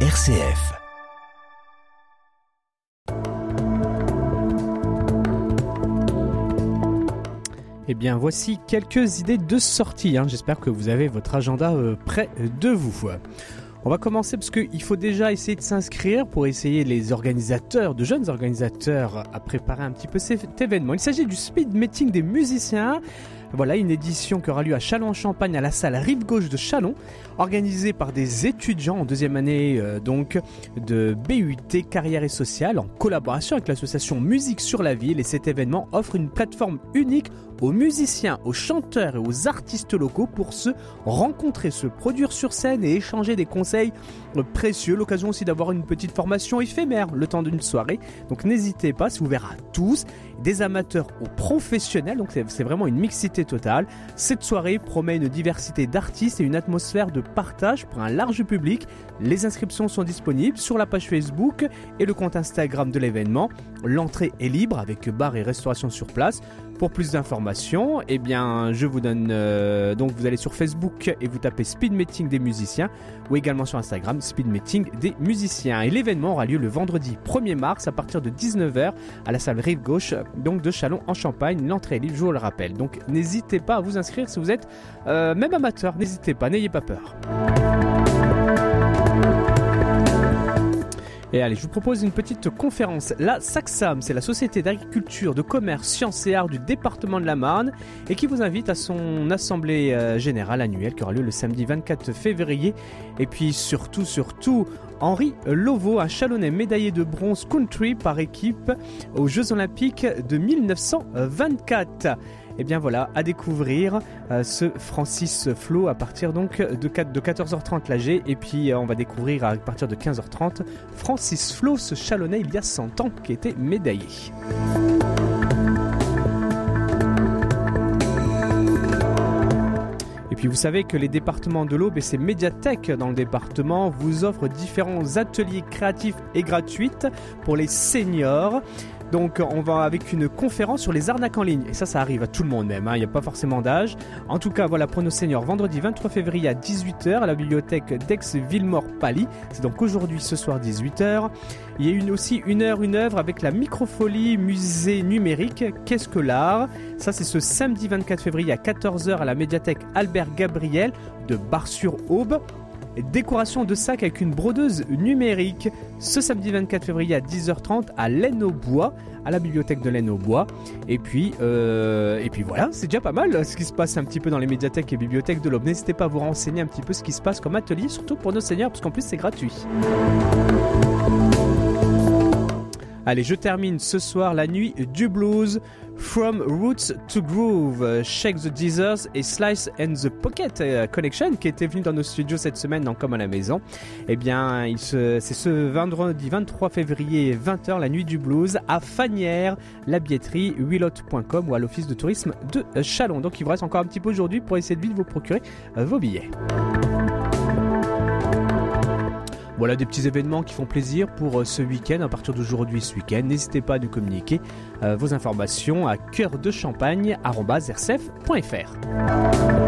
RCF. Eh bien, voici quelques idées de sortie. hein. J'espère que vous avez votre agenda euh, près de vous. On va commencer parce qu'il faut déjà essayer de s'inscrire pour essayer les organisateurs, de jeunes organisateurs, à préparer un petit peu cet événement. Il s'agit du speed meeting des musiciens. Voilà une édition qui aura lieu à Châlons-en-Champagne à la salle Rive Gauche de Châlons, organisée par des étudiants en deuxième année euh, donc de BUT Carrière et Sociale en collaboration avec l'association Musique sur la Ville. Et cet événement offre une plateforme unique aux musiciens, aux chanteurs et aux artistes locaux pour se rencontrer, se produire sur scène et échanger des conseils euh, précieux. L'occasion aussi d'avoir une petite formation éphémère le temps d'une soirée. Donc n'hésitez pas, c'est ouvert à tous, des amateurs aux professionnels. Donc c'est vraiment une mixité totale. Cette soirée promet une diversité d'artistes et une atmosphère de partage pour un large public. Les inscriptions sont disponibles sur la page Facebook et le compte Instagram de l'événement. L'entrée est libre avec bar et restauration sur place. Pour plus d'informations, eh bien, je vous donne euh, donc vous allez sur Facebook et vous tapez Speed Meeting des musiciens ou également sur Instagram Speed Meeting des musiciens. Et l'événement aura lieu le vendredi 1er mars à partir de 19h à la salle Rive Gauche donc de Chalon en Champagne. L'entrée est libre, je vous le rappelle. Donc n'hésitez pas à vous inscrire si vous êtes euh, même amateur. N'hésitez pas, n'ayez pas peur. Et allez, je vous propose une petite conférence. La SACSAM, c'est la Société d'agriculture, de commerce, sciences et arts du département de la Marne et qui vous invite à son assemblée euh, générale annuelle qui aura lieu le samedi 24 février. Et puis surtout, surtout, Henri Lovo, un chalonnais médaillé de bronze country par équipe aux Jeux Olympiques de 1924. Et bien voilà, à découvrir euh, ce Francis Flo à partir donc de, 4 de 14h30 l'AG et puis euh, on va découvrir à partir de 15h30 Francis Flo, ce chalonnais il y a 100 ans qui était médaillé. Et puis vous savez que les départements de l'Aube et ses médiathèques dans le département vous offrent différents ateliers créatifs et gratuits pour les seniors. Donc on va avec une conférence sur les arnaques en ligne. Et ça, ça arrive à tout le monde même, hein. il n'y a pas forcément d'âge. En tout cas, voilà pour nos seniors, vendredi 23 février à 18h à la bibliothèque d'Aix-Villemort-Pally. C'est donc aujourd'hui, ce soir, 18h. Il y a une, aussi une heure, une œuvre avec la microfolie musée numérique. Qu'est-ce que l'art? Ça, c'est ce samedi 24 février à 14h à la médiathèque Albert Gabriel de Bar-sur-Aube. Décoration de sac avec une brodeuse numérique ce samedi 24 février à 10h30 à laine au bois, à la bibliothèque de laine au bois. Et puis, euh, et puis voilà, c'est déjà pas mal ce qui se passe un petit peu dans les médiathèques et bibliothèques de l'Aube. N'hésitez pas à vous renseigner un petit peu ce qui se passe comme atelier, surtout pour nos seigneurs, parce qu'en plus c'est gratuit. Allez, je termine ce soir la nuit du blues. From Roots to Groove, euh, Shake the Deezers et Slice and the Pocket euh, Connection qui était venu dans nos studios cette semaine dans Comme à la maison. Eh bien, c'est ce vendredi 23 février 20h la nuit du blues à Fanière, la billetterie willot.com ou à l'office de tourisme de Chalon. Donc il vous reste encore un petit peu aujourd'hui pour essayer de vous procurer euh, vos billets. Voilà des petits événements qui font plaisir pour euh, ce week-end, à partir d'aujourd'hui ce week-end. N'hésitez pas à nous communiquer euh, vos informations à cœurdechampagne.rcf.fr.